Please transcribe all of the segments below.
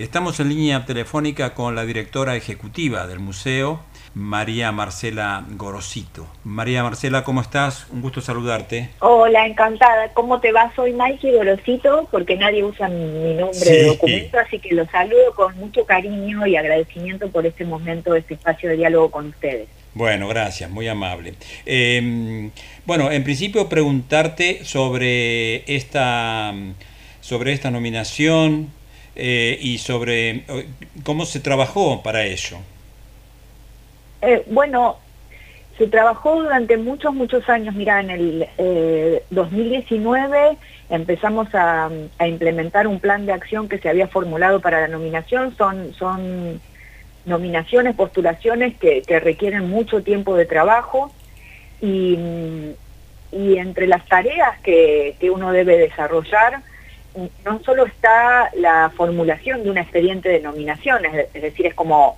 Estamos en línea telefónica con la directora ejecutiva del museo, María Marcela Gorosito. María Marcela, ¿cómo estás? Un gusto saludarte. Hola, encantada. ¿Cómo te va? Soy Maiki Gorosito, porque nadie usa mi nombre de documento, así que los saludo con mucho cariño y agradecimiento por este momento, este espacio de diálogo con ustedes. Bueno, gracias, muy amable. Em, bueno, en principio preguntarte sobre esta, sobre esta nominación, eh, y sobre eh, cómo se trabajó para ello. Eh, bueno, se trabajó durante muchos, muchos años. Mira, en el 2019 empezamos a, implementar un plan de acción que se había formulado para la nominación. Son, son nominaciones, postulaciones que, requieren mucho tiempo de trabajo y, y entre las tareas que, que uno debe desarrollar, no solo está la formulación de un expediente de nominaciones, es decir, es como,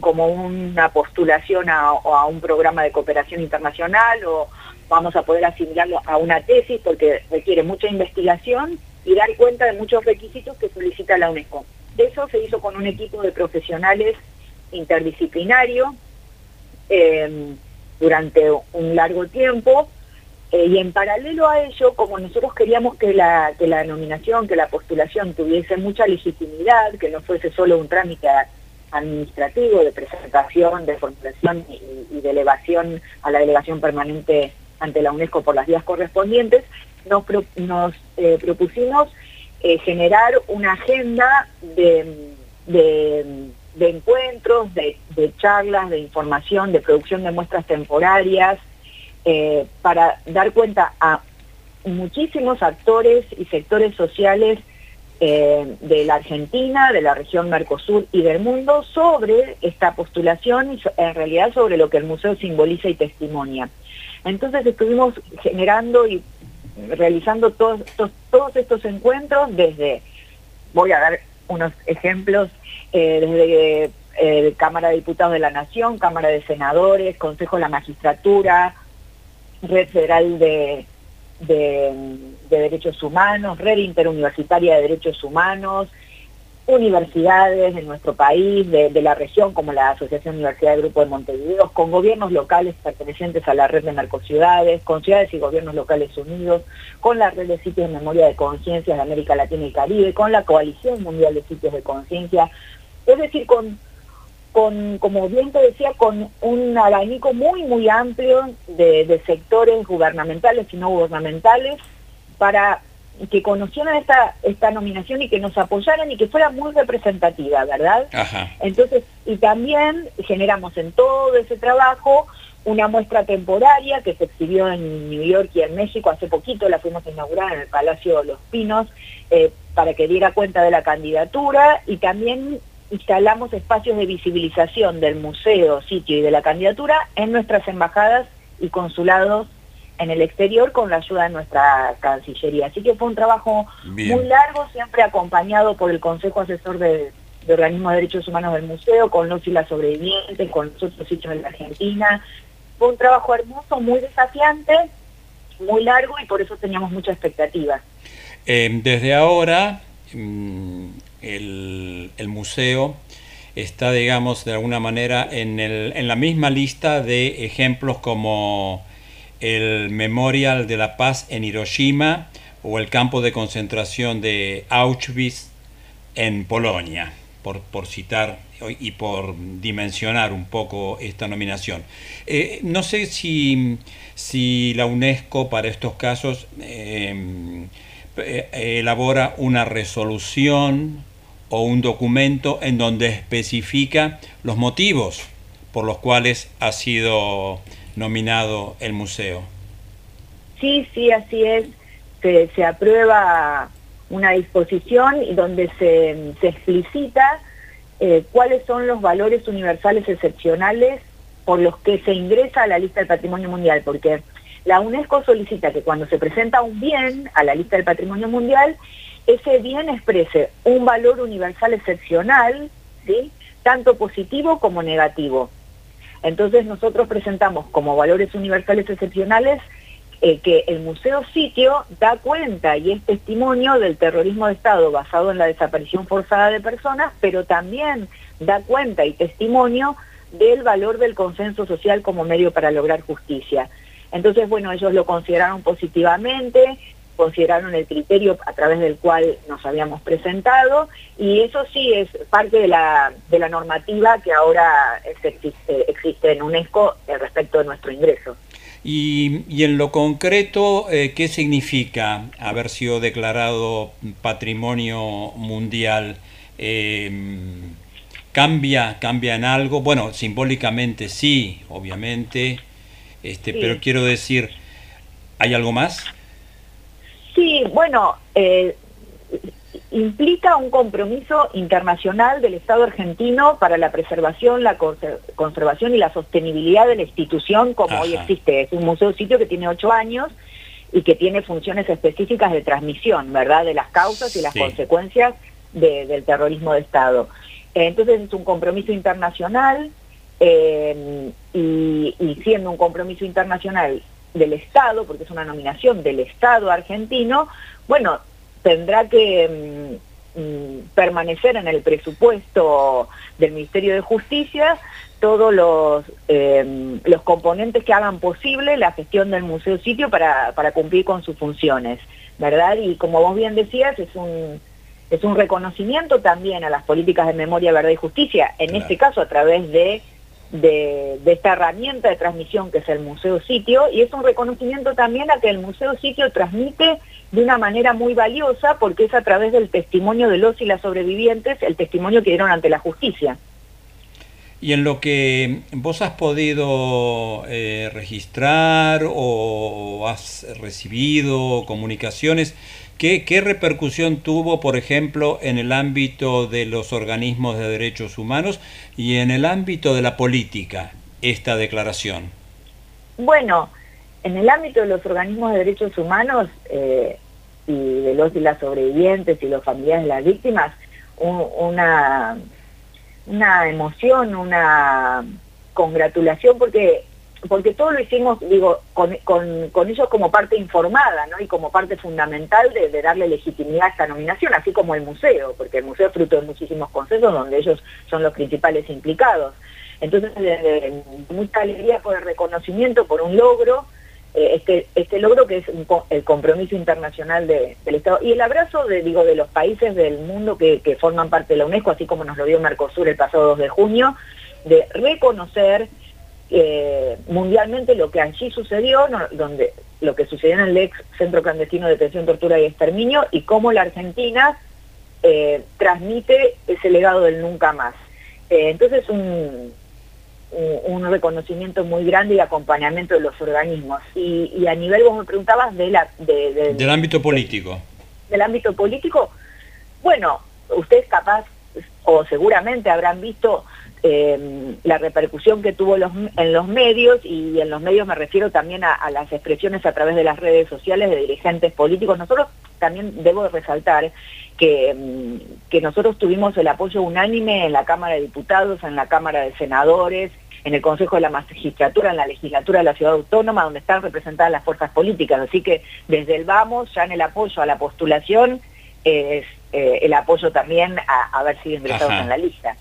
como una postulación a, a un programa de cooperación internacional o vamos a poder asimilarlo a una tesis porque requiere mucha investigación y dar cuenta de muchos requisitos que solicita la UNESCO. Eso se hizo con un equipo de profesionales interdisciplinario eh, durante un largo tiempo eh, y en paralelo a ello, como nosotros queríamos que la, que la nominación, que la postulación tuviese mucha legitimidad, que no fuese solo un trámite administrativo de presentación, de formulación y, de elevación a la delegación permanente ante la UNESCO por las vías correspondientes, nos, nos eh, propusimos eh, generar una agenda de, de, encuentros, de, de charlas, de información, de producción de muestras temporarias, eh, para dar cuenta a muchísimos actores y sectores sociales eh, de la Argentina, de la región Mercosur y del mundo sobre esta postulación y en realidad sobre lo que el museo simboliza y testimonia. Entonces estuvimos generando y realizando todos, estos encuentros desde, voy a dar unos ejemplos, eh, desde Cámara de Diputados de la Nación, Cámara de Senadores, Consejo de la Magistratura, Red Federal de, Derechos Humanos, Red Interuniversitaria de Derechos Humanos, universidades de nuestro país, de, la región, como la Asociación Universidad de Grupo de Montevideo, con gobiernos locales pertenecientes a la red de Mercociudades, con ciudades y gobiernos locales unidos, con la red de sitios de memoria de conciencia de América Latina y Caribe, con la Coalición Mundial de Sitios de Conciencia, es decir, con con, como bien te decía, con un abanico muy, muy amplio de, sectores gubernamentales y no gubernamentales para que conocieran esta, esta nominación y que nos apoyaran y que fuera muy representativa, ¿verdad? Entonces, y también generamos en todo ese trabajo una muestra temporaria que se exhibió en New York y en México hace poquito, la fuimos a inaugurar en el Palacio Los Pinos, eh, para que diera cuenta de la candidatura y también instalamos espacios de visibilización del museo, sitio y de la candidatura en nuestras embajadas y consulados en el exterior con la ayuda de nuestra Cancillería. Así que fue un trabajo muy largo, siempre acompañado por el Consejo Asesor de, de Organismos de Derechos Humanos del Museo, con los y las sobrevivientes, con los otros sitios de la Argentina. Fue un trabajo hermoso, muy desafiante, muy largo y por eso teníamos mucha expectativa. Eh, desde ahora, mm, el, museo está, digamos, de alguna manera en, el, en la misma lista de ejemplos como el Memorial de la Paz en Hiroshima o el campo de concentración de Auschwitz en Polonia, por, por citar y por dimensionar un poco esta nominación. Eh, no sé si, si, la UNESCO para estos casos eh, eh, elabora una resolución o un documento en donde especifica los motivos por los cuales ha sido nominado el museo. Sí, sí, así es. Se, aprueba una disposición y donde se, explicita eh, cuáles son los valores universales excepcionales por los que se ingresa a la lista del patrimonio mundial, porque la UNESCO solicita que cuando se presenta un bien a la lista del patrimonio mundial, ese bien exprese un valor universal excepcional, ¿sí? tanto positivo como negativo. Entonces nosotros presentamos como valores universales excepcionales eh, que el museo sitio da cuenta y es testimonio del terrorismo de Estado basado en la desaparición forzada de personas, pero también da cuenta y testimonio del valor del consenso social como medio para lograr justicia. Entonces, bueno, ellos lo consideraron positivamente, consideraron el criterio a través del cual nos habíamos presentado y eso sí es parte de la, de la normativa que ahora existe, existe en UNESCO respecto de nuestro ingreso. Y, en lo concreto, eh, ¿qué significa haber sido declarado patrimonio mundial? Em, ¿Cambia, ¿Cambia en algo? Bueno, simbólicamente sí, obviamente, este, pero quiero decir, ¿hay algo más? Sí, bueno, eh, implica un compromiso internacional del Estado argentino para la preservación, la conservación y la sostenibilidad de la institución como hoy existe. Es un museo sitio que tiene ocho años y que tiene funciones específicas de transmisión, ¿verdad?, de las causas y las consecuencias del terrorismo de Estado. Entonces es un compromiso internacional eh, y, y siendo un compromiso internacional del Estado, porque es una nominación del Estado argentino, bueno, tendrá que mm, mm, permanecer en el presupuesto del Ministerio de Justicia todos los, em, los componentes que hagan posible la gestión del museo sitio para, para cumplir con sus funciones, ¿verdad? Y como vos bien decías, es un, es un reconocimiento también a las políticas de memoria, verdad y justicia, en este caso a través de de, esta herramienta de transmisión que es el Museo Sitio y es un reconocimiento también a que el Museo Sitio transmite de una manera muy valiosa porque es a través del testimonio de los y las sobrevivientes el testimonio que dieron ante la justicia. Y en lo que vos has podido eh, registrar o has recibido comunicaciones, ¿Qué, repercusión tuvo, por ejemplo, en el ámbito de los organismos de derechos humanos y en el ámbito de la política esta declaración? Bueno, en el ámbito de los organismos de derechos humanos eh, y de los y las sobrevivientes y los familiares de las víctimas, una, una emoción, una congratulación, porque porque todo lo hicimos, digo, con, con, ellos como parte informada, ¿no? Y como parte fundamental de, darle legitimidad a esta nominación, así como el museo, porque el museo es fruto de muchísimos consensos donde ellos son los principales implicados. Entonces, mucha alegría por el reconocimiento, por un logro, eh, este, este logro que es el compromiso internacional del Estado y el abrazo de, digo, de los países del mundo que, que forman parte de la UNESCO, así como nos lo dio Mercosur el pasado 2 de junio, de reconocer eh, mundialmente lo que allí sucedió, donde lo que sucedió en el ex Centro Clandestino de Detención, Tortura y Exterminio, y cómo la Argentina eh, transmite ese legado del nunca más. Eh, entonces, un, un, reconocimiento muy grande y acompañamiento de los organismos. Y, a nivel, vos me preguntabas, de la, del ámbito político. del ámbito político, bueno, ustedes capaz o seguramente habrán visto eh, la repercusión que tuvo en los medios, y en los medios me refiero también a, las expresiones a través de las redes sociales de dirigentes políticos. Nosotros también debo resaltar que, mm, que nosotros tuvimos el apoyo unánime en la Cámara de Diputados, en la Cámara de Senadores, en el Consejo de la Magistratura, en la legislatura de la Ciudad Autónoma, donde están representadas las fuerzas políticas. Así que desde el vamos, ya en el apoyo a la postulación, es eh, el apoyo también a haber sido ingresados en la lista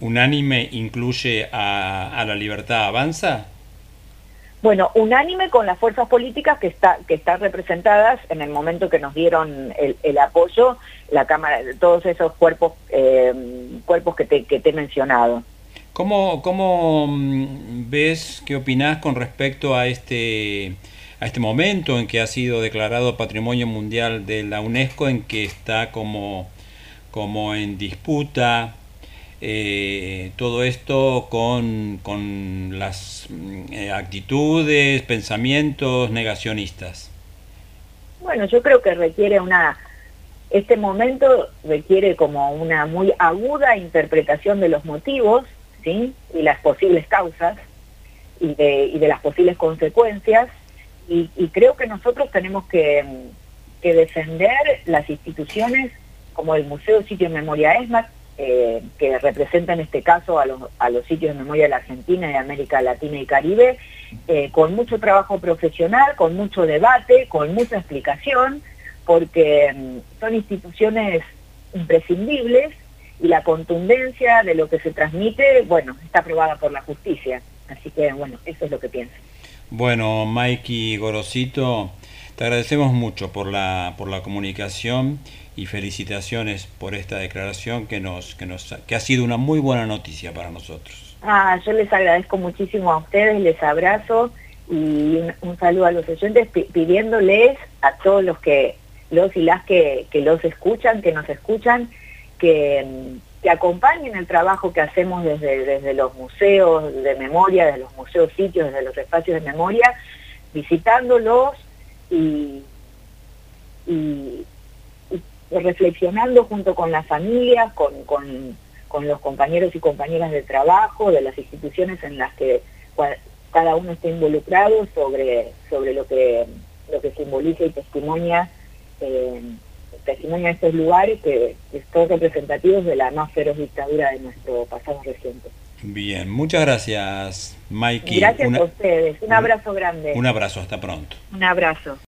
unánime incluye a, la libertad avanza? Bueno, unánime con las fuerzas políticas que, está, que están representadas en el momento que nos dieron el, apoyo, la Cámara, todos esos cuerpos, eh, cuerpos que te, que te he mencionado. ¿Cómo, ¿Cómo mm, ves, qué opinás con respecto a este, a este momento en que ha sido declarado Patrimonio Mundial de la UNESCO, en que está como, como en disputa eh, todo esto con, con las mm, actitudes, pensamientos negacionistas? Bueno, yo creo que requiere una, este momento requiere como una muy aguda interpretación de los motivos, ¿sí? Y las posibles causas y de, y de las posibles consecuencias, y, creo que nosotros tenemos que, que defender las instituciones como el Museo Sitio Memoria ESMAC, eh, que representa en este caso a los, a los sitios de memoria de la Argentina, de América Latina y Caribe, eh, con mucho trabajo profesional, con mucho debate, con mucha explicación, porque mm, son instituciones imprescindibles y la contundencia de lo que se transmite, bueno, está aprobada por la justicia. Así que, bueno, eso es lo que pienso. Bueno, Mikey Gorosito, te agradecemos mucho por la, por la comunicación y felicitaciones por esta declaración que, nos, que, nos, que ha sido una muy buena noticia para nosotros. Ah, yo les agradezco muchísimo a ustedes, les abrazo y un, saludo a los oyentes pidiéndoles a todos los que los y las que, que los escuchan, que nos escuchan, que, que, acompañen el trabajo que hacemos desde, desde los museos de memoria, desde los museos sitios, desde los espacios de memoria, visitándolos y, y, reflexionando junto con las familias, con, con, con, los compañeros y compañeras de trabajo, de las instituciones en las que cada uno está involucrado sobre, sobre lo que lo que simboliza y testimonia eh, testimonio de estos lugares que, son representativos de la más feroz dictadura de nuestro pasado reciente. Bien, muchas gracias, Mikey. Gracias a ustedes. Un abrazo grande. Un abrazo, hasta pronto. Un abrazo.